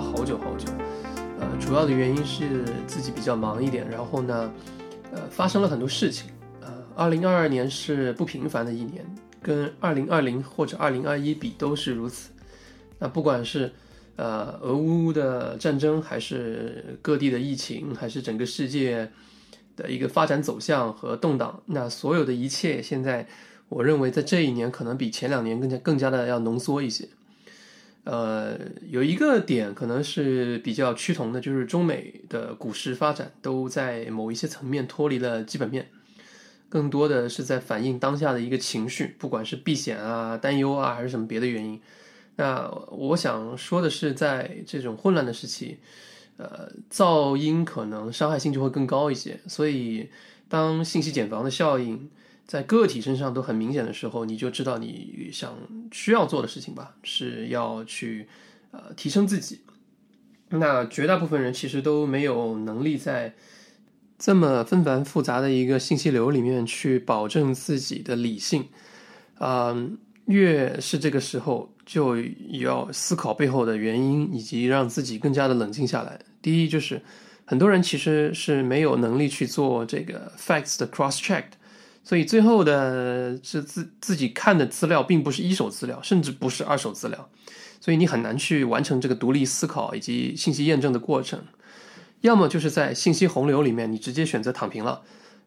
好久好久。呃，主要的原因是自己比较忙一点，然后呢，呃，发生了很多事情。呃，二零二二年是不平凡的一年，跟二零二零或者二零二一比都是如此。那不管是呃俄乌的战争，还是各地的疫情，还是整个世界的一个发展走向和动荡，那所有的一切，现在我认为在这一年可能比前两年更加更加的要浓缩一些。呃，有一个点可能是比较趋同的，就是中美的股市发展都在某一些层面脱离了基本面，更多的是在反映当下的一个情绪，不管是避险啊、担忧啊，还是什么别的原因。那我想说的是，在这种混乱的时期，呃，噪音可能伤害性就会更高一些。所以，当信息茧房的效应。在个体身上都很明显的时候，你就知道你想需要做的事情吧，是要去呃提升自己。那绝大部分人其实都没有能力在这么纷繁复杂的一个信息流里面去保证自己的理性。啊，越是这个时候，就要思考背后的原因，以及让自己更加的冷静下来。第一，就是很多人其实是没有能力去做这个 facts 的 cross check。所以最后的是自自己看的资料，并不是一手资料，甚至不是二手资料，所以你很难去完成这个独立思考以及信息验证的过程。要么就是在信息洪流里面，你直接选择躺平了。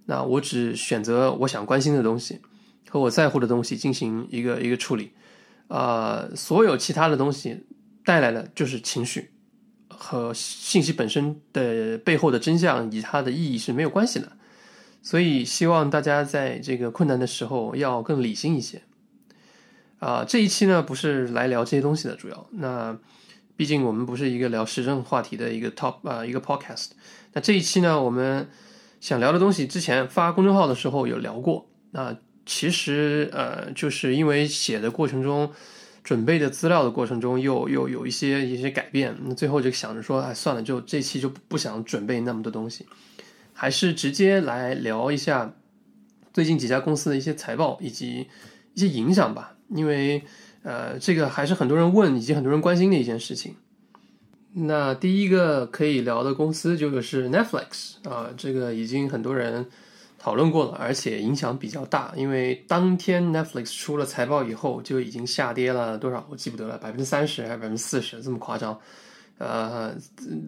那我只选择我想关心的东西和我在乎的东西进行一个一个处理，啊，所有其他的东西带来的就是情绪和信息本身的背后的真相以及它的意义是没有关系的。所以，希望大家在这个困难的时候要更理性一些。啊，这一期呢不是来聊这些东西的，主要那毕竟我们不是一个聊时政话题的一个 top 啊一个 podcast。那这一期呢，我们想聊的东西，之前发公众号的时候有聊过。那其实呃，就是因为写的过程中，准备的资料的过程中，又又有一些一些改变，那最后就想着说，哎，算了，就这期就不想准备那么多东西。还是直接来聊一下最近几家公司的一些财报以及一些影响吧，因为呃，这个还是很多人问以及很多人关心的一件事情。那第一个可以聊的公司就是 Netflix 啊，这个已经很多人讨论过了，而且影响比较大，因为当天 Netflix 出了财报以后就已经下跌了多少，我记不得了，百分之三十还是百分之四十，这么夸张。呃，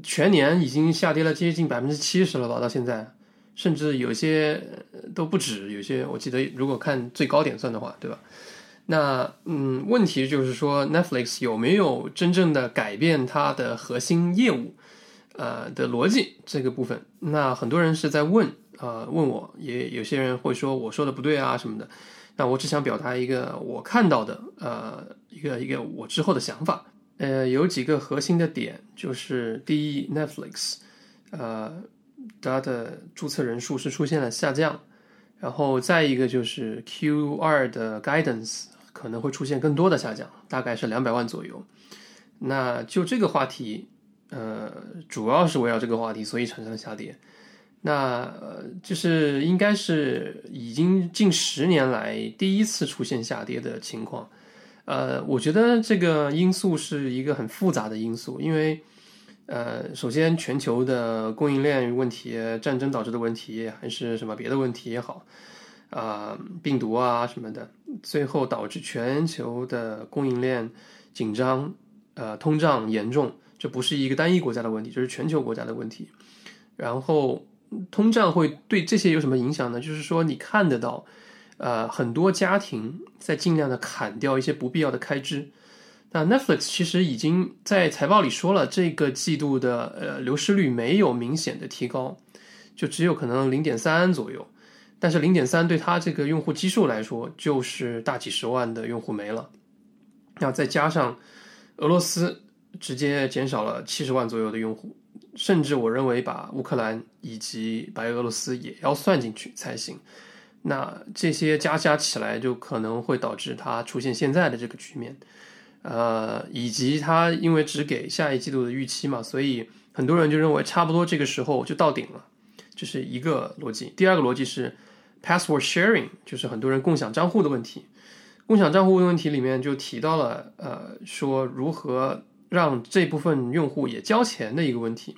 全年已经下跌了接近百分之七十了吧？到现在，甚至有些都不止。有些我记得，如果看最高点算的话，对吧？那嗯，问题就是说，Netflix 有没有真正的改变它的核心业务呃的逻辑这个部分？那很多人是在问啊，问我也有些人会说我说的不对啊什么的。那我只想表达一个我看到的呃一个一个我之后的想法。呃，有几个核心的点，就是第一，Netflix，呃，它的注册人数是出现了下降，然后再一个就是 Q 二的 Guidance 可能会出现更多的下降，大概是两百万左右。那就这个话题，呃，主要是围绕这个话题，所以产生了下跌。那，就是应该是已经近十年来第一次出现下跌的情况。呃，我觉得这个因素是一个很复杂的因素，因为，呃，首先全球的供应链问题、战争导致的问题，还是什么别的问题也好，啊，病毒啊什么的，最后导致全球的供应链紧张，呃，通胀严重，这不是一个单一国家的问题，这是全球国家的问题。然后，通胀会对这些有什么影响呢？就是说，你看得到。呃，很多家庭在尽量的砍掉一些不必要的开支。那 Netflix 其实已经在财报里说了，这个季度的呃流失率没有明显的提高，就只有可能零点三左右。但是零点三对它这个用户基数来说，就是大几十万的用户没了。那再加上俄罗斯直接减少了七十万左右的用户，甚至我认为把乌克兰以及白俄罗斯也要算进去才行。那这些加加起来，就可能会导致它出现现在的这个局面，呃，以及它因为只给下一季度的预期嘛，所以很多人就认为差不多这个时候就到顶了，这是一个逻辑。第二个逻辑是 password sharing，就是很多人共享账户的问题。共享账户的问题里面就提到了，呃，说如何让这部分用户也交钱的一个问题。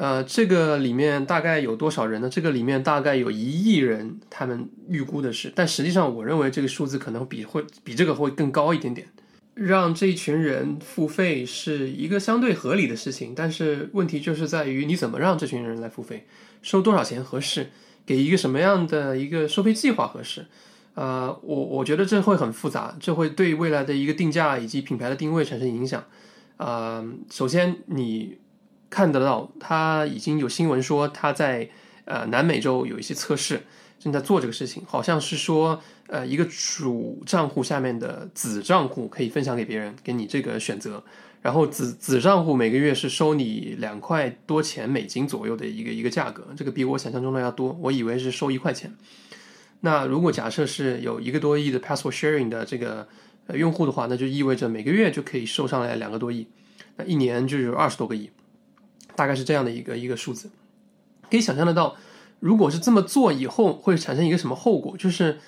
呃，这个里面大概有多少人呢？这个里面大概有一亿人，他们预估的是，但实际上我认为这个数字可能比会比这个会更高一点点。让这一群人付费是一个相对合理的事情，但是问题就是在于你怎么让这群人来付费，收多少钱合适，给一个什么样的一个收费计划合适？呃，我我觉得这会很复杂，这会对未来的一个定价以及品牌的定位产生影响。呃，首先你。看得到，他已经有新闻说他在呃南美洲有一些测试，正在做这个事情。好像是说，呃，一个主账户下面的子账户可以分享给别人，给你这个选择。然后子子账户每个月是收你两块多钱美金左右的一个一个价格，这个比我想象中的要多。我以为是收一块钱。那如果假设是有一个多亿的 password sharing 的这个呃用户的话，那就意味着每个月就可以收上来两个多亿，那一年就有二十多个亿。大概是这样的一个一个数字，可以想象得到，如果是这么做以后会产生一个什么后果？就是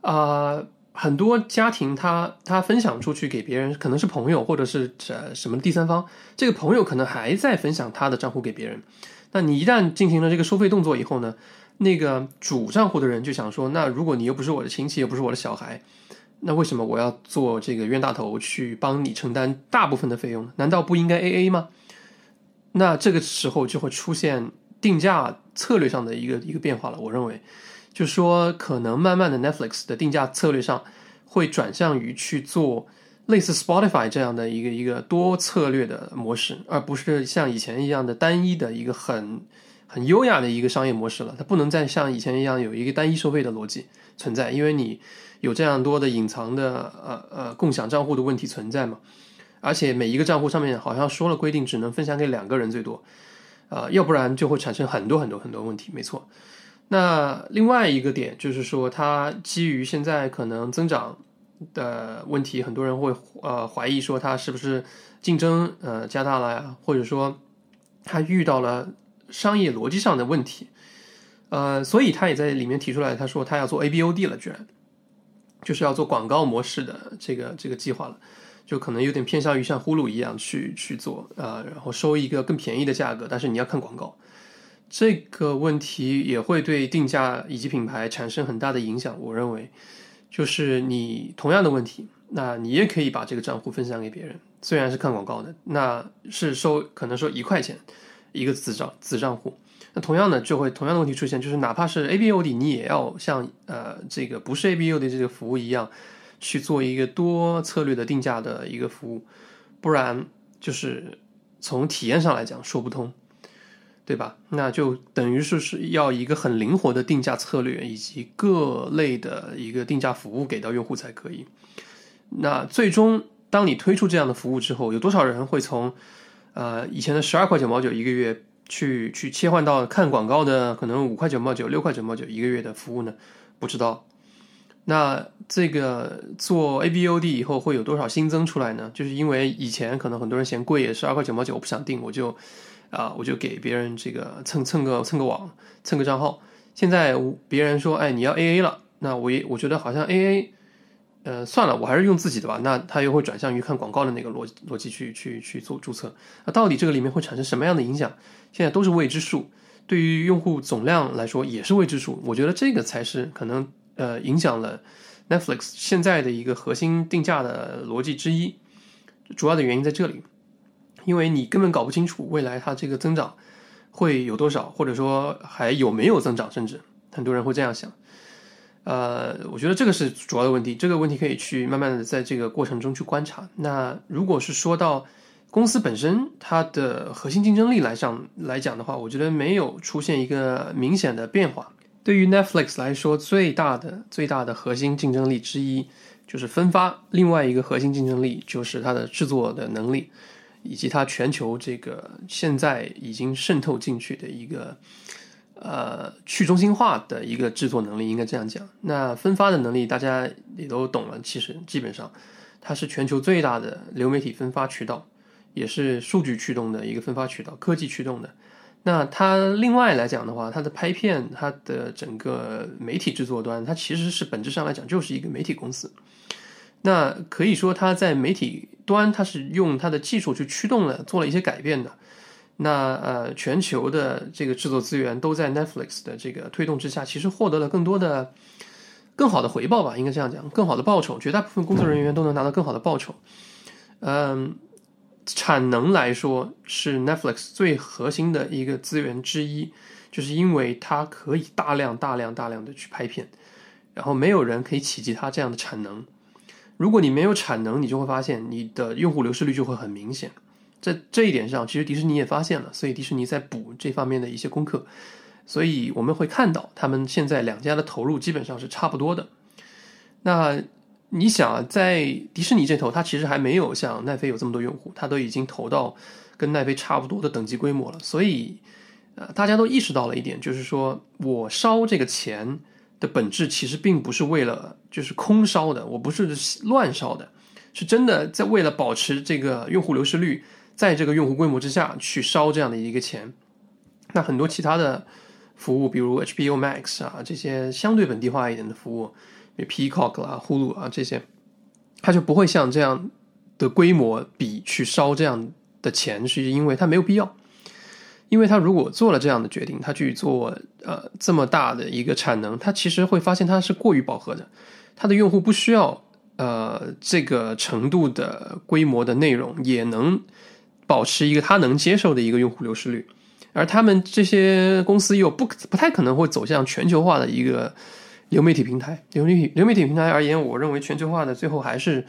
啊，很多家庭他他分享出去给别人，可能是朋友或者是呃什么第三方，这个朋友可能还在分享他的账户给别人。那你一旦进行了这个收费动作以后呢，那个主账户的人就想说，那如果你又不是我的亲戚，又不是我的小孩，那为什么我要做这个冤大头去帮你承担大部分的费用呢？难道不应该 A A 吗？那这个时候就会出现定价策略上的一个一个变化了。我认为，就说，可能慢慢的 Netflix 的定价策略上会转向于去做类似 Spotify 这样的一个一个多策略的模式，而不是像以前一样的单一的一个很很优雅的一个商业模式了。它不能再像以前一样有一个单一收费的逻辑存在，因为你有这样多的隐藏的呃呃共享账户的问题存在嘛。而且每一个账户上面好像说了规定，只能分享给两个人最多，啊，要不然就会产生很多很多很多问题。没错，那另外一个点就是说，它基于现在可能增长的问题，很多人会呃怀疑说它是不是竞争呃加大了呀，或者说它遇到了商业逻辑上的问题，呃，所以他也在里面提出来，他说他要做 ABOD 了，居然就是要做广告模式的这个这个计划了。就可能有点偏向于像呼噜一样去去做啊，然后收一个更便宜的价格，但是你要看广告，这个问题也会对定价以及品牌产生很大的影响。我认为，就是你同样的问题，那你也可以把这个账户分享给别人，虽然是看广告的，那是收可能说一块钱一个子账子账户，那同样的就会同样的问题出现，就是哪怕是 ABOD，你也要像呃这个不是 ABOD 这个服务一样。去做一个多策略的定价的一个服务，不然就是从体验上来讲说不通，对吧？那就等于是是要一个很灵活的定价策略以及各类的一个定价服务给到用户才可以。那最终当你推出这样的服务之后，有多少人会从呃以前的十二块九毛九一个月去去切换到看广告的可能五块九毛九、六块九毛九一个月的服务呢？不知道。那这个做 ABOD 以后会有多少新增出来呢？就是因为以前可能很多人嫌贵，也是二块九毛九，我不想订，我就啊，我就给别人这个蹭蹭个蹭个网，蹭个账号。现在别人说，哎，你要 AA 了，那我也我觉得好像 AA，呃，算了，我还是用自己的吧。那他又会转向于看广告的那个逻逻辑去去去做注册。那到底这个里面会产生什么样的影响？现在都是未知数。对于用户总量来说也是未知数。我觉得这个才是可能。呃，影响了 Netflix 现在的一个核心定价的逻辑之一，主要的原因在这里，因为你根本搞不清楚未来它这个增长会有多少，或者说还有没有增长，甚至很多人会这样想。呃，我觉得这个是主要的问题，这个问题可以去慢慢的在这个过程中去观察。那如果是说到公司本身它的核心竞争力来上来讲的话，我觉得没有出现一个明显的变化。对于 Netflix 来说，最大的最大的核心竞争力之一就是分发，另外一个核心竞争力就是它的制作的能力，以及它全球这个现在已经渗透进去的一个呃去中心化的一个制作能力，应该这样讲。那分发的能力大家也都懂了，其实基本上它是全球最大的流媒体分发渠道，也是数据驱动的一个分发渠道，科技驱动的。那它另外来讲的话，它的拍片，它的整个媒体制作端，它其实是本质上来讲就是一个媒体公司。那可以说，它在媒体端它是用它的技术去驱动了，做了一些改变的。那呃，全球的这个制作资源都在 Netflix 的这个推动之下，其实获得了更多的、更好的回报吧，应该这样讲，更好的报酬。绝大部分工作人员都能拿到更好的报酬。嗯，产能来说是 Netflix 最核心的一个资源之一，就是因为它可以大量、大量、大量的去拍片，然后没有人可以企及它这样的产能。如果你没有产能，你就会发现你的用户流失率就会很明显。在这一点上，其实迪士尼也发现了，所以迪士尼在补这方面的一些功课，所以我们会看到他们现在两家的投入基本上是差不多的。那你想啊，在迪士尼这头，它其实还没有像奈飞有这么多用户，它都已经投到跟奈飞差不多的等级规模了，所以呃，大家都意识到了一点，就是说我烧这个钱的本质其实并不是为了就是空烧的，我不是乱烧的，是真的在为了保持这个用户流失率。在这个用户规模之下去烧这样的一个钱，那很多其他的服务，比如 HBO Max 啊这些相对本地化一点的服务，Peacock 啦、Hulu 啊这些，它就不会像这样的规模比去烧这样的钱，是因为它没有必要。因为它如果做了这样的决定，它去做呃这么大的一个产能，它其实会发现它是过于饱和的，它的用户不需要呃这个程度的规模的内容也能。保持一个他能接受的一个用户流失率，而他们这些公司又不不太可能会走向全球化的一个流媒体平台。流媒体流媒体平台而言，我认为全球化的最后还是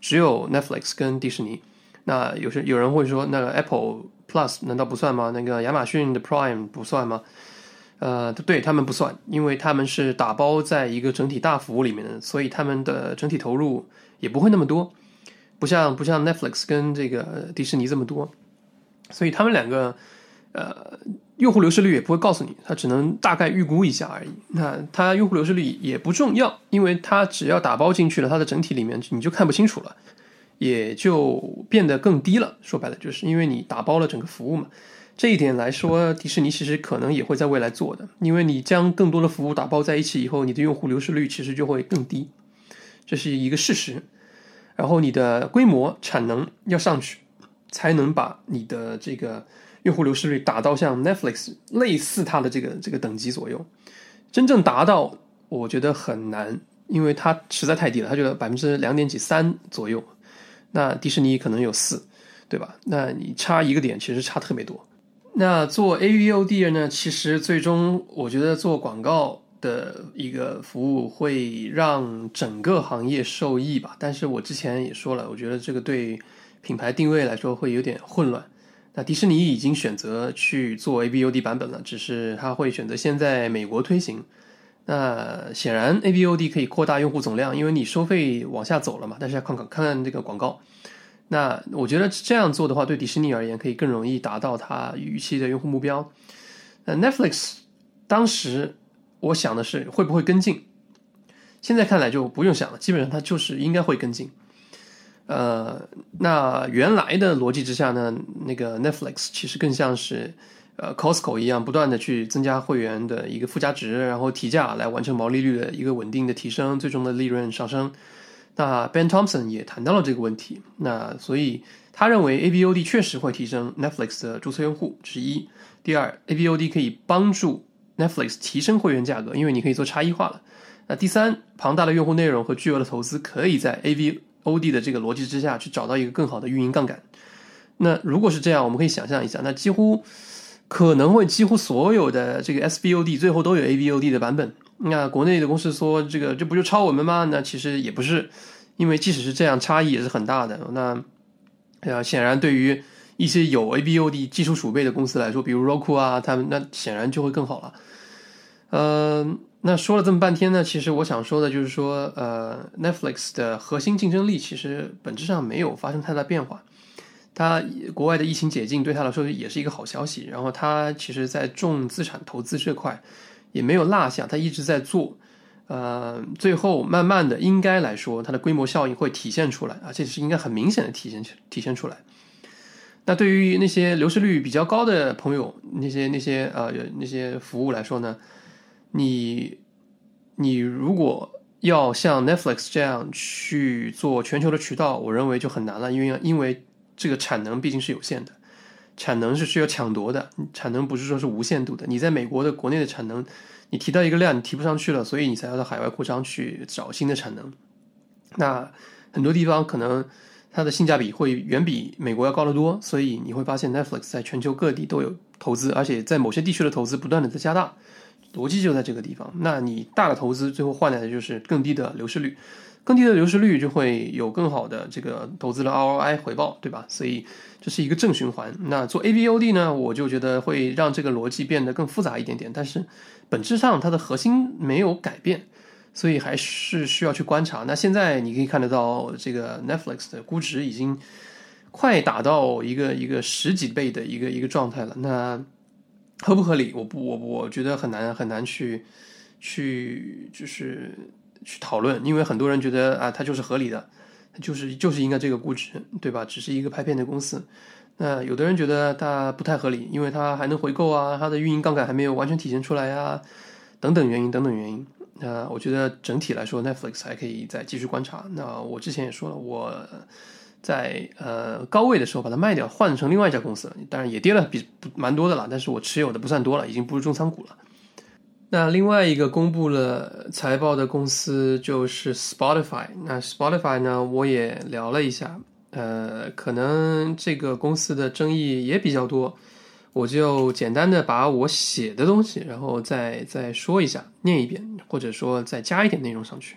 只有 Netflix 跟迪士尼。那有些有人会说，那个 Apple Plus 难道不算吗？那个亚马逊的 Prime 不算吗？呃，对他们不算，因为他们是打包在一个整体大服务里面的，所以他们的整体投入也不会那么多。不像不像 Netflix 跟这个迪士尼这么多，所以他们两个呃用户流失率也不会告诉你，他只能大概预估一下而已。那它用户流失率也不重要，因为它只要打包进去了，它的整体里面你就看不清楚了，也就变得更低了。说白了，就是因为你打包了整个服务嘛。这一点来说，迪士尼其实可能也会在未来做的，因为你将更多的服务打包在一起以后，你的用户流失率其实就会更低，这是一个事实。然后你的规模产能要上去，才能把你的这个用户流失率达到像 Netflix 类似它的这个这个等级左右。真正达到，我觉得很难，因为它实在太低了，它就百分之两点几三左右。那迪士尼可能有四，对吧？那你差一个点，其实差特别多。那做 AVOD 呢？其实最终我觉得做广告。的一个服务会让整个行业受益吧，但是我之前也说了，我觉得这个对品牌定位来说会有点混乱。那迪士尼已经选择去做 ABOD 版本了，只是他会选择先在美国推行。那显然 ABOD 可以扩大用户总量，因为你收费往下走了嘛。但是要看看看这个广告。那我觉得这样做的话，对迪士尼而言可以更容易达到它预期的用户目标。那 Netflix 当时。我想的是会不会跟进，现在看来就不用想了，基本上它就是应该会跟进。呃，那原来的逻辑之下呢，那个 Netflix 其实更像是呃 Costco 一样，不断的去增加会员的一个附加值，然后提价来完成毛利率的一个稳定的提升，最终的利润上升。那 Ben Thompson 也谈到了这个问题，那所以他认为 AVOD 确实会提升 Netflix 的注册用户，是一。第二，AVOD 可以帮助。Netflix 提升会员价格，因为你可以做差异化了。那第三，庞大的用户内容和巨额的投资，可以在 A V O D 的这个逻辑之下去找到一个更好的运营杠杆。那如果是这样，我们可以想象一下，那几乎可能会几乎所有的这个 S B O D 最后都有 A B O D 的版本。那国内的公司说这个这不就抄我们吗？那其实也不是，因为即使是这样，差异也是很大的。那呃，显然对于一些有 A B O D 技术储备的公司来说，比如 Roku 啊，他们那显然就会更好了。呃，那说了这么半天呢，其实我想说的就是说，呃，Netflix 的核心竞争力其实本质上没有发生太大变化。它国外的疫情解禁对他来说也是一个好消息，然后它其实在重资产投资这块也没有落下，它一直在做。呃，最后慢慢的应该来说，它的规模效应会体现出来，而且是应该很明显的体现体现出来。那对于那些流失率比较高的朋友，那些那些呃那些服务来说呢？你，你如果要像 Netflix 这样去做全球的渠道，我认为就很难了，因为因为这个产能毕竟是有限的，产能是需要抢夺的，产能不是说是无限度的。你在美国的国内的产能，你提到一个量，你提不上去了，所以你才要到海外扩张去找新的产能。那很多地方可能它的性价比会远比美国要高得多，所以你会发现 Netflix 在全球各地都有投资，而且在某些地区的投资不断的在加大。逻辑就在这个地方。那你大的投资最后换来的就是更低的流失率，更低的流失率就会有更好的这个投资的 ROI 回报，对吧？所以这是一个正循环。那做 A B O D 呢，我就觉得会让这个逻辑变得更复杂一点点，但是本质上它的核心没有改变，所以还是需要去观察。那现在你可以看得到，这个 Netflix 的估值已经快打到一个一个十几倍的一个一个状态了。那合不合理？我不，我我觉得很难很难去去就是去讨论，因为很多人觉得啊，它就是合理的，就是就是应该这个估值，对吧？只是一个拍片的公司。那有的人觉得它不太合理，因为它还能回购啊，它的运营杠杆还没有完全体现出来啊，等等原因，等等原因。那我觉得整体来说，Netflix 还可以再继续观察。那我之前也说了，我。在呃高位的时候把它卖掉，换成另外一家公司了，当然也跌了比蛮多的了，但是我持有的不算多了，已经不是重仓股了。那另外一个公布了财报的公司就是 Spotify。那 Spotify 呢，我也聊了一下，呃，可能这个公司的争议也比较多，我就简单的把我写的东西，然后再再说一下，念一遍，或者说再加一点内容上去。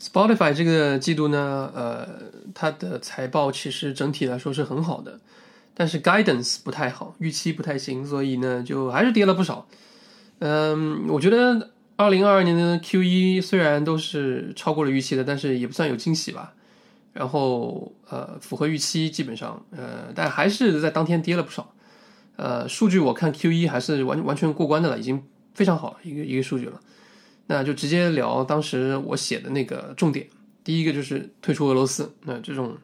Spotify 这个季度呢，呃，它的财报其实整体来说是很好的，但是 guidance 不太好，预期不太行，所以呢，就还是跌了不少。嗯，我觉得二零二二年的 Q 一虽然都是超过了预期的，但是也不算有惊喜吧。然后呃，符合预期基本上，呃，但还是在当天跌了不少。呃，数据我看 Q 一还是完完全过关的了，已经非常好一个一个数据了。那就直接聊当时我写的那个重点。第一个就是退出俄罗斯。那这种，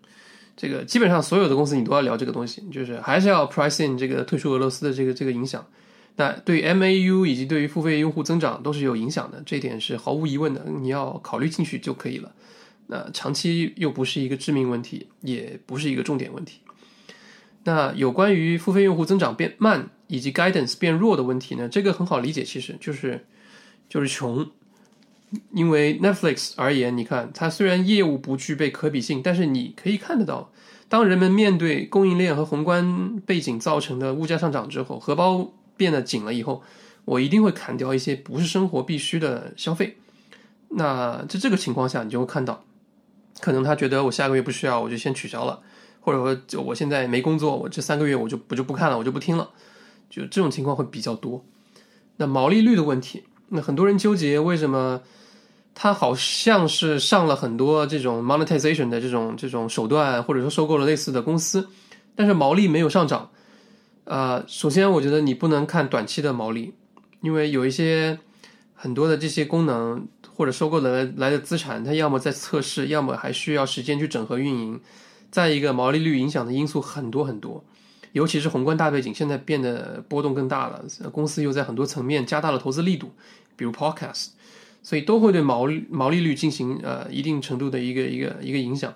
这个基本上所有的公司你都要聊这个东西，就是还是要 pricing 这个退出俄罗斯的这个这个影响。那对 MAU 以及对于付费用户增长都是有影响的，这一点是毫无疑问的，你要考虑进去就可以了。那长期又不是一个致命问题，也不是一个重点问题。那有关于付费用户增长变慢以及 guidance 变弱的问题呢？这个很好理解，其实就是。就是穷，因为 Netflix 而言，你看它虽然业务不具备可比性，但是你可以看得到，当人们面对供应链和宏观背景造成的物价上涨之后，荷包变得紧了以后，我一定会砍掉一些不是生活必须的消费。那在这个情况下，你就会看到，可能他觉得我下个月不需要，我就先取消了，或者说就我现在没工作，我这三个月我就不就不看了，我就不听了，就这种情况会比较多。那毛利率的问题。那很多人纠结为什么他好像是上了很多这种 monetization 的这种这种手段，或者说收购了类似的公司，但是毛利没有上涨。呃，首先我觉得你不能看短期的毛利，因为有一些很多的这些功能或者收购的来的资产，它要么在测试，要么还需要时间去整合运营。再一个，毛利率影响的因素很多很多。尤其是宏观大背景现在变得波动更大了，公司又在很多层面加大了投资力度，比如 Podcast，所以都会对毛毛利率进行呃一定程度的一个一个一个影响。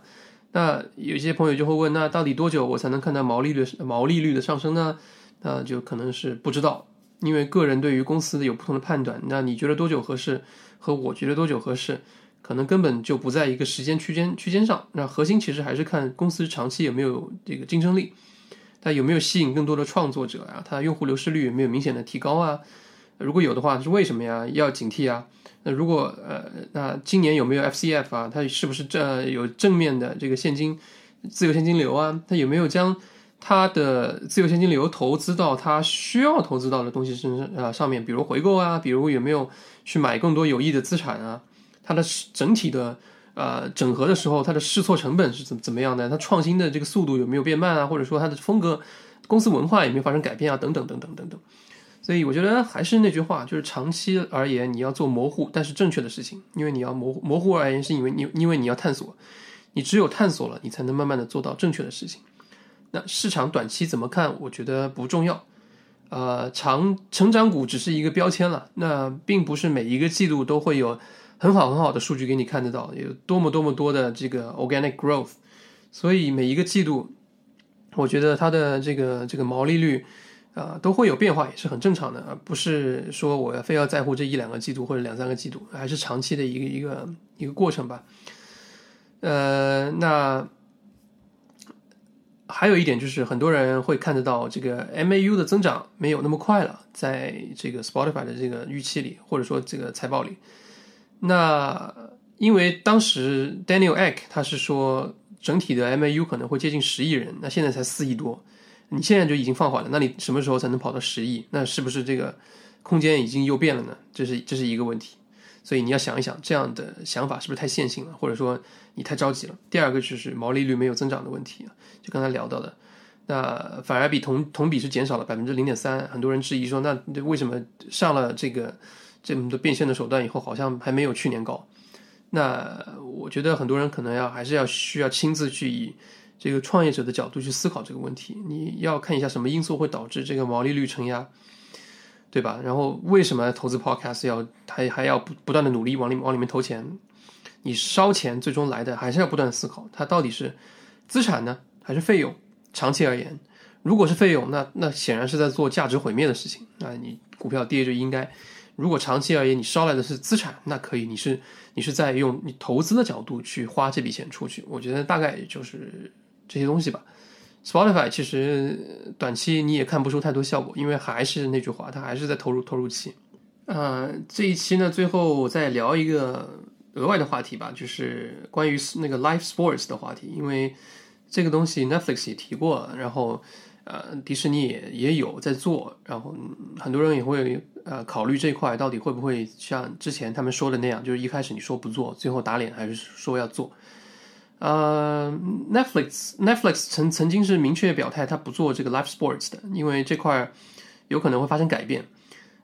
那有些朋友就会问，那到底多久我才能看到毛利率毛利率的上升呢？那就可能是不知道，因为个人对于公司有不同的判断。那你觉得多久合适，和我觉得多久合适，可能根本就不在一个时间区间区间上。那核心其实还是看公司长期有没有这个竞争力。它有没有吸引更多的创作者啊？它用户流失率有没有明显的提高啊？如果有的话，是为什么呀？要警惕啊！那如果呃，那今年有没有 FCF 啊？它是不是这有正面的这个现金自由现金流啊？它有没有将它的自由现金流投资到它需要投资到的东西身上啊？上面，比如回购啊，比如有没有去买更多有益的资产啊？它的整体的。呃，整合的时候，它的试错成本是怎怎么样的？它创新的这个速度有没有变慢啊？或者说它的风格、公司文化有没有发生改变啊？等等等等等等。所以我觉得还是那句话，就是长期而言，你要做模糊但是正确的事情，因为你要模模糊而言，是因为你因为你要探索，你只有探索了，你才能慢慢的做到正确的事情。那市场短期怎么看？我觉得不重要。呃，长成长股只是一个标签了，那并不是每一个季度都会有。很好很好的数据给你看得到，有多么多么多的这个 organic growth，所以每一个季度，我觉得它的这个这个毛利率啊都会有变化，也是很正常的，而不是说我要非要在乎这一两个季度或者两三个季度，还是长期的一个一个一个过程吧。呃，那还有一点就是，很多人会看得到这个 MAU 的增长没有那么快了，在这个 Spotify 的这个预期里，或者说这个财报里。那因为当时 Daniel Ek 他是说整体的 MAU 可能会接近十亿人，那现在才四亿多，你现在就已经放缓了，那你什么时候才能跑到十亿？那是不是这个空间已经又变了呢？这是这是一个问题，所以你要想一想，这样的想法是不是太线性了，或者说你太着急了？第二个就是毛利率没有增长的问题，就刚才聊到的，那反而比同同比是减少了百分之零点三，很多人质疑说，那为什么上了这个？这么多变现的手段以后，好像还没有去年高。那我觉得很多人可能要还是要需要亲自去以这个创业者的角度去思考这个问题。你要看一下什么因素会导致这个毛利率承压，对吧？然后为什么投资 Podcast 要还还要不不断的努力往里往里面投钱？你烧钱最终来的还是要不断思考，它到底是资产呢还是费用？长期而言，如果是费用，那那显然是在做价值毁灭的事情。那你股票跌就应该。如果长期而言你烧来的是资产，那可以，你是你是在用你投资的角度去花这笔钱出去。我觉得大概就是这些东西吧。Spotify 其实短期你也看不出太多效果，因为还是那句话，它还是在投入投入期。呃，这一期呢，最后再聊一个额外的话题吧，就是关于那个 Live Sports 的话题，因为这个东西 Netflix 也提过，然后。呃，迪士尼也也有在做，然后很多人也会呃考虑这块到底会不会像之前他们说的那样，就是一开始你说不做，最后打脸，还是说要做？呃，Netflix Netflix 曾曾经是明确表态，他不做这个 live sports 的，因为这块有可能会发生改变。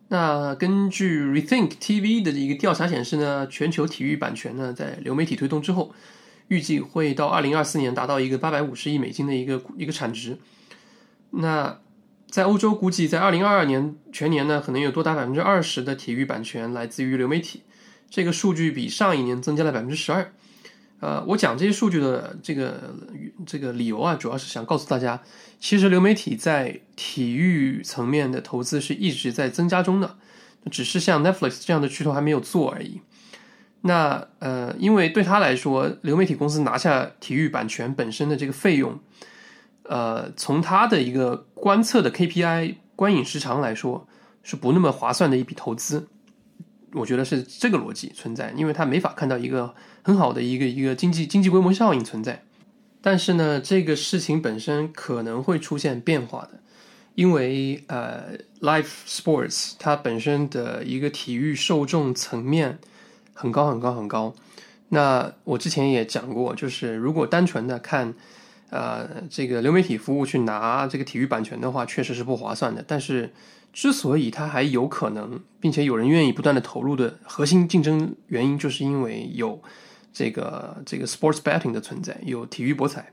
那根据 Rethink TV 的一个调查显示呢，全球体育版权呢在流媒体推动之后，预计会到二零二四年达到一个八百五十亿美金的一个一个产值。那在欧洲，估计在二零二二年全年呢，可能有多达百分之二十的体育版权来自于流媒体。这个数据比上一年增加了百分之十二。呃，我讲这些数据的这个这个理由啊，主要是想告诉大家，其实流媒体在体育层面的投资是一直在增加中的，只是像 Netflix 这样的巨头还没有做而已。那呃，因为对他来说，流媒体公司拿下体育版权本身的这个费用。呃，从他的一个观测的 KPI 观影时长来说，是不那么划算的一笔投资。我觉得是这个逻辑存在，因为他没法看到一个很好的一个一个经济经济规模效应存在。但是呢，这个事情本身可能会出现变化的，因为呃，Live Sports 它本身的一个体育受众层面很高很高很高。那我之前也讲过，就是如果单纯的看。呃，这个流媒体服务去拿这个体育版权的话，确实是不划算的。但是，之所以它还有可能，并且有人愿意不断的投入的核心竞争原因，就是因为有这个这个 sports betting 的存在，有体育博彩。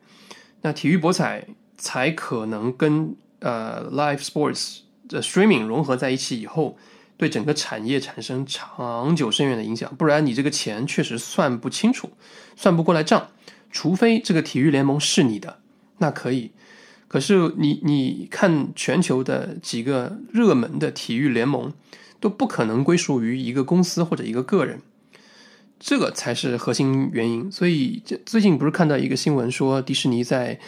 那体育博彩才可能跟呃 live sports 的 streaming 融合在一起以后，对整个产业产生长久深远的影响。不然，你这个钱确实算不清楚，算不过来账。除非这个体育联盟是你的，那可以。可是你你看，全球的几个热门的体育联盟都不可能归属于一个公司或者一个个人，这个才是核心原因。所以这最近不是看到一个新闻说，迪士尼在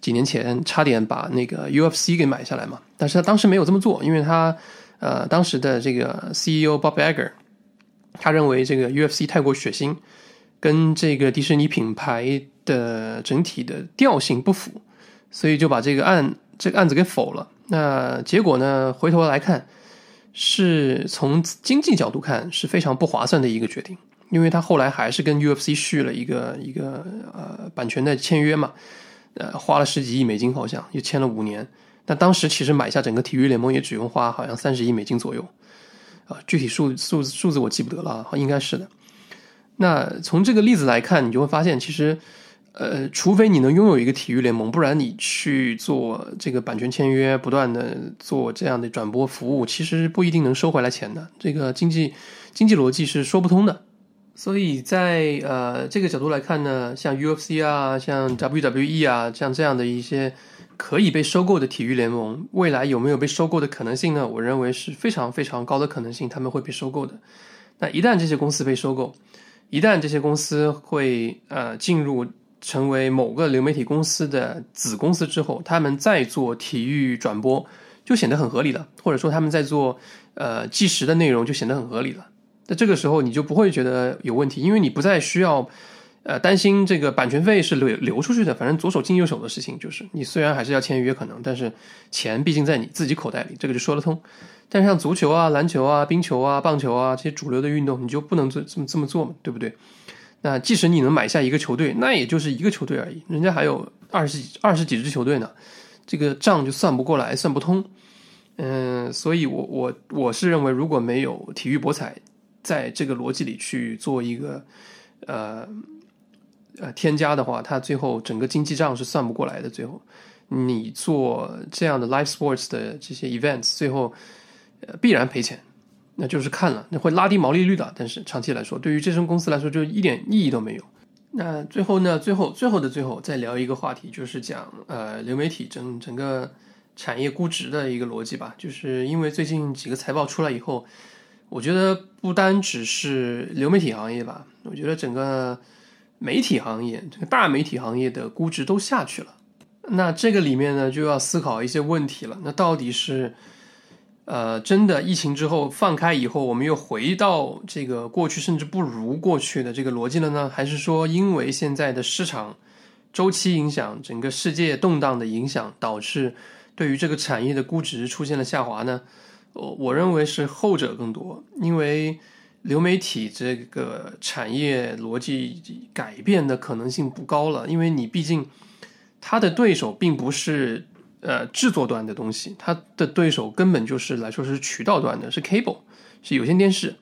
几年前差点把那个 UFC 给买下来嘛？但是他当时没有这么做，因为他呃当时的这个 CEO Bob Iger，他认为这个 UFC 太过血腥，跟这个迪士尼品牌。的整体的调性不符，所以就把这个案这个案子给否了。那结果呢？回头来看，是从经济角度看是非常不划算的一个决定，因为他后来还是跟 UFC 续了一个一个呃版权的签约嘛，呃花了十几亿美金，好像又签了五年。但当时其实买下整个体育联盟也只用花好像三十亿美金左右，啊，具体数数数字我记不得了，应该是的。那从这个例子来看，你就会发现其实。呃，除非你能拥有一个体育联盟，不然你去做这个版权签约，不断的做这样的转播服务，其实不一定能收回来钱的。这个经济经济逻辑是说不通的。所以在呃这个角度来看呢，像 UFC 啊，像 WWE 啊，像这样的一些可以被收购的体育联盟，未来有没有被收购的可能性呢？我认为是非常非常高的可能性，他们会被收购的。那一旦这些公司被收购，一旦这些公司会呃进入成为某个流媒体公司的子公司之后，他们再做体育转播就显得很合理了，或者说他们在做呃计时的内容就显得很合理了。那这个时候，你就不会觉得有问题，因为你不再需要，呃，担心这个版权费是流流出去的。反正左手进右手的事情，就是你虽然还是要签约，可能，但是钱毕竟在你自己口袋里，这个就说得通。但是像足球啊、篮球啊、冰球啊、棒球啊这些主流的运动，你就不能做这么这么做嘛，对不对？那即使你能买下一个球队，那也就是一个球队而已，人家还有二十几二十几支球队呢，这个账就算不过来，算不通。嗯，所以我我我是认为，如果没有体育博彩。在这个逻辑里去做一个呃呃添加的话，它最后整个经济账是算不过来的。最后，你做这样的 live sports 的这些 events，最后呃必然赔钱，那就是看了，那会拉低毛利率的。但是长期来说，对于这种公司来说，就一点意义都没有。那最后呢？最后最后的最后，再聊一个话题，就是讲呃流媒体整整个产业估值的一个逻辑吧。就是因为最近几个财报出来以后。我觉得不单只是流媒体行业吧，我觉得整个媒体行业，这个大媒体行业的估值都下去了。那这个里面呢，就要思考一些问题了。那到底是，呃，真的疫情之后放开以后，我们又回到这个过去，甚至不如过去的这个逻辑了呢？还是说，因为现在的市场周期影响，整个世界动荡的影响，导致对于这个产业的估值出现了下滑呢？我我认为是后者更多，因为流媒体这个产业逻辑改变的可能性不高了，因为你毕竟它的对手并不是呃制作端的东西，它的对手根本就是来说是渠道端的，是 cable，是有线电视，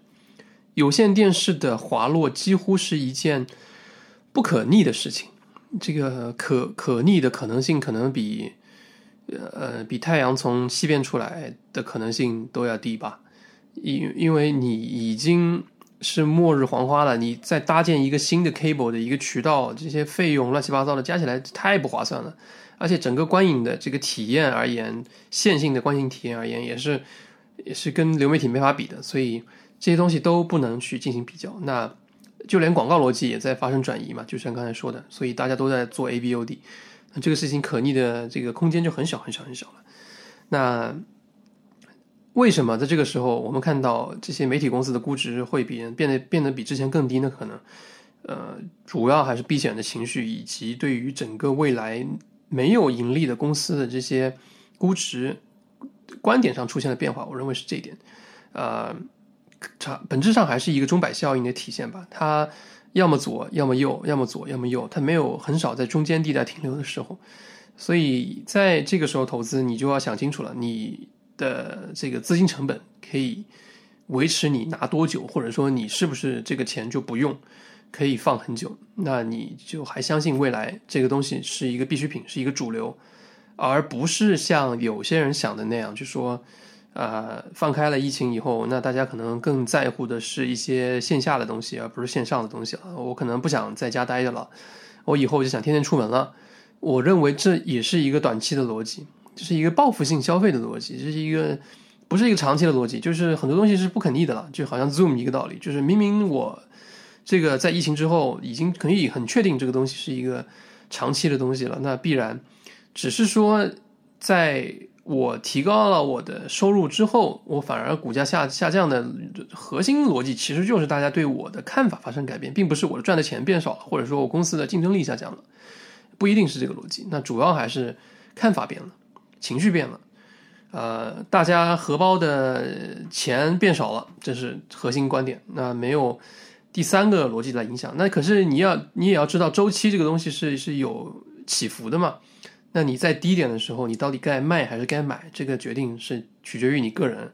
有线电视的滑落几乎是一件不可逆的事情，这个可可逆的可能性可能比。呃，比太阳从西边出来的可能性都要低吧？因因为你已经是末日黄花了，你再搭建一个新的 cable 的一个渠道，这些费用乱七八糟的加起来太不划算了。而且整个观影的这个体验而言，线性的观影体验而言，也是也是跟流媒体没法比的。所以这些东西都不能去进行比较。那就连广告逻辑也在发生转移嘛？就像刚才说的，所以大家都在做 ABOD 那。这个事情可逆的这个空间就很小很小很小了。那为什么在这个时候我们看到这些媒体公司的估值会比变得变得比之前更低呢？可能呃，主要还是避险的情绪，以及对于整个未来没有盈利的公司的这些估值观点上出现了变化。我认为是这一点。呃，它本质上还是一个钟摆效应的体现吧。它。要么左，要么右，要么左，要么右，它没有很少在中间地带停留的时候，所以在这个时候投资，你就要想清楚了，你的这个资金成本可以维持你拿多久，或者说你是不是这个钱就不用，可以放很久，那你就还相信未来这个东西是一个必需品，是一个主流，而不是像有些人想的那样，就说。呃，放开了疫情以后，那大家可能更在乎的是一些线下的东西，而不是线上的东西了。我可能不想在家待着了，我以后就想天天出门了。我认为这也是一个短期的逻辑，这是一个报复性消费的逻辑，这是一个不是一个长期的逻辑。就是很多东西是不可逆的了，就好像 Zoom 一个道理，就是明明我这个在疫情之后已经可以很确定这个东西是一个长期的东西了，那必然只是说在。我提高了我的收入之后，我反而股价下下降的核心逻辑，其实就是大家对我的看法发生改变，并不是我赚的钱变少了，或者说我公司的竞争力下降了，不一定是这个逻辑。那主要还是看法变了，情绪变了，呃，大家荷包的钱变少了，这是核心观点。那没有第三个逻辑来影响。那可是你要你也要知道，周期这个东西是是有起伏的嘛。那你在低点的时候，你到底该卖还是该买？这个决定是取决于你个人，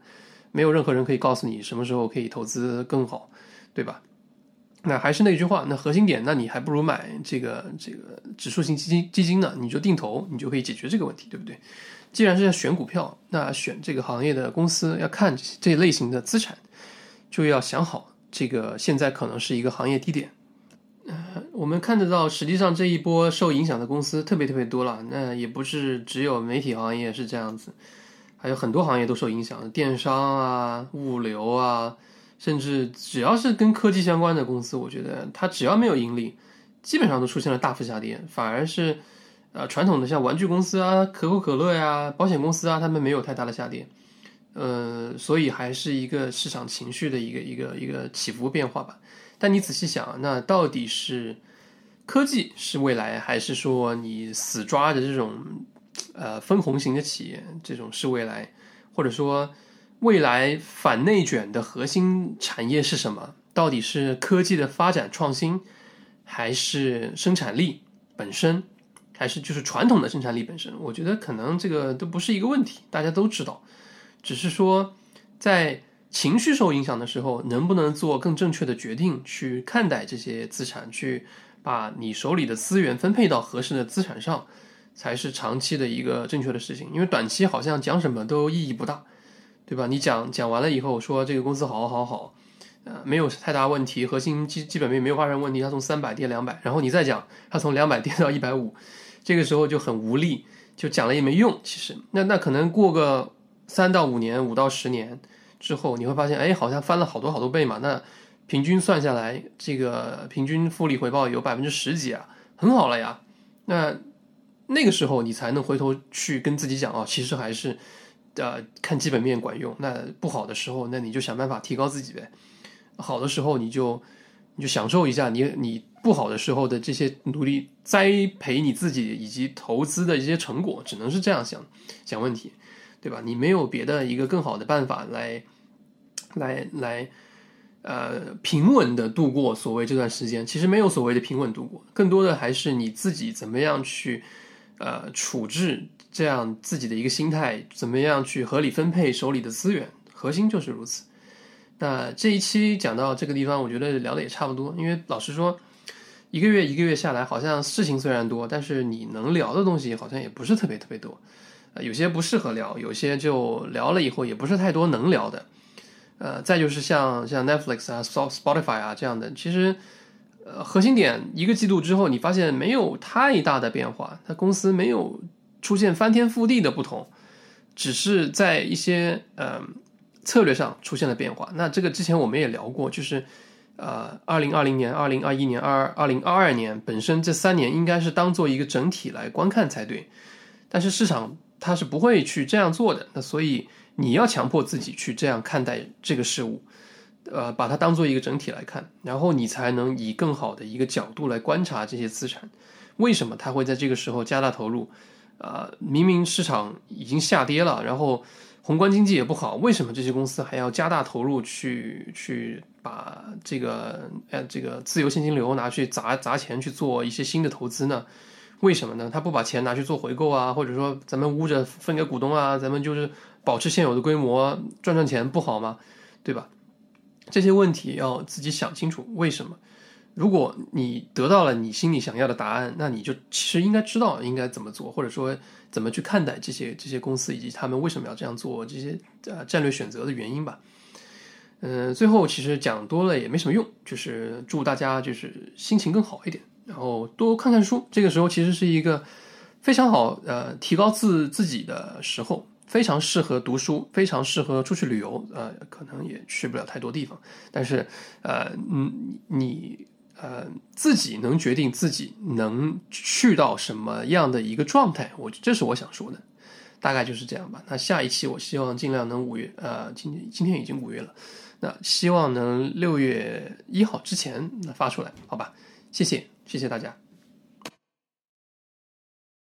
没有任何人可以告诉你什么时候可以投资更好，对吧？那还是那句话，那核心点，那你还不如买这个这个指数型基金基金呢？你就定投，你就可以解决这个问题，对不对？既然是要选股票，那选这个行业的公司，要看这类型的资产，就要想好这个现在可能是一个行业低点。呃，我们看得到，实际上这一波受影响的公司特别特别多了。那也不是只有媒体行业是这样子，还有很多行业都受影响，电商啊、物流啊，甚至只要是跟科技相关的公司，我觉得它只要没有盈利，基本上都出现了大幅下跌。反而是，呃，传统的像玩具公司啊、可口可乐呀、保险公司啊，他们没有太大的下跌。呃，所以还是一个市场情绪的一个一个一个起伏变化吧。但你仔细想，那到底是科技是未来，还是说你死抓着这种呃分红型的企业这种是未来？或者说未来反内卷的核心产业是什么？到底是科技的发展创新，还是生产力本身，还是就是传统的生产力本身？我觉得可能这个都不是一个问题，大家都知道，只是说在。情绪受影响的时候，能不能做更正确的决定去看待这些资产，去把你手里的资源分配到合适的资产上，才是长期的一个正确的事情。因为短期好像讲什么都意义不大，对吧？你讲讲完了以后，说这个公司好好好，呃，没有太大问题，核心基基本面没有发生问题，它从三百跌两百，然后你再讲它从两百跌到一百五，这个时候就很无力，就讲了也没用。其实，那那可能过个三到五年，五到十年。之后你会发现，哎，好像翻了好多好多倍嘛。那平均算下来，这个平均复利回报有百分之十几啊，很好了呀。那那个时候你才能回头去跟自己讲哦，其实还是呃看基本面管用。那不好的时候，那你就想办法提高自己呗。好的时候你就你就享受一下你你不好的时候的这些努力栽培你自己以及投资的一些成果，只能是这样想想问题。对吧？你没有别的一个更好的办法来，来来，呃，平稳的度过所谓这段时间。其实没有所谓的平稳度过，更多的还是你自己怎么样去，呃，处置这样自己的一个心态，怎么样去合理分配手里的资源，核心就是如此。那这一期讲到这个地方，我觉得聊的也差不多。因为老实说，一个月一个月下来，好像事情虽然多，但是你能聊的东西好像也不是特别特别多。有些不适合聊，有些就聊了以后也不是太多能聊的，呃，再就是像像 Netflix 啊、Spotify 啊这样的，其实呃核心点一个季度之后，你发现没有太大的变化，它公司没有出现翻天覆地的不同，只是在一些呃策略上出现了变化。那这个之前我们也聊过，就是呃，二零二零年、二零二一年、二二零二二年本身这三年应该是当做一个整体来观看才对，但是市场。他是不会去这样做的，那所以你要强迫自己去这样看待这个事物，呃，把它当做一个整体来看，然后你才能以更好的一个角度来观察这些资产，为什么他会在这个时候加大投入？啊，明明市场已经下跌了，然后宏观经济也不好，为什么这些公司还要加大投入去去把这个呃这个自由现金流拿去砸砸钱去做一些新的投资呢？为什么呢？他不把钱拿去做回购啊，或者说咱们捂着分给股东啊，咱们就是保持现有的规模赚赚钱不好吗？对吧？这些问题要自己想清楚。为什么？如果你得到了你心里想要的答案，那你就其实应该知道应该怎么做，或者说怎么去看待这些这些公司以及他们为什么要这样做，这些呃战略选择的原因吧。嗯，最后其实讲多了也没什么用，就是祝大家就是心情更好一点。然后多看看书，这个时候其实是一个非常好呃提高自自己的时候，非常适合读书，非常适合出去旅游。呃，可能也去不了太多地方，但是呃，嗯，你呃自己能决定自己能去到什么样的一个状态，我这是我想说的，大概就是这样吧。那下一期我希望尽量能五月，呃，今天今天已经五月了，那希望能六月一号之前发出来，好吧？谢谢。谢谢大家。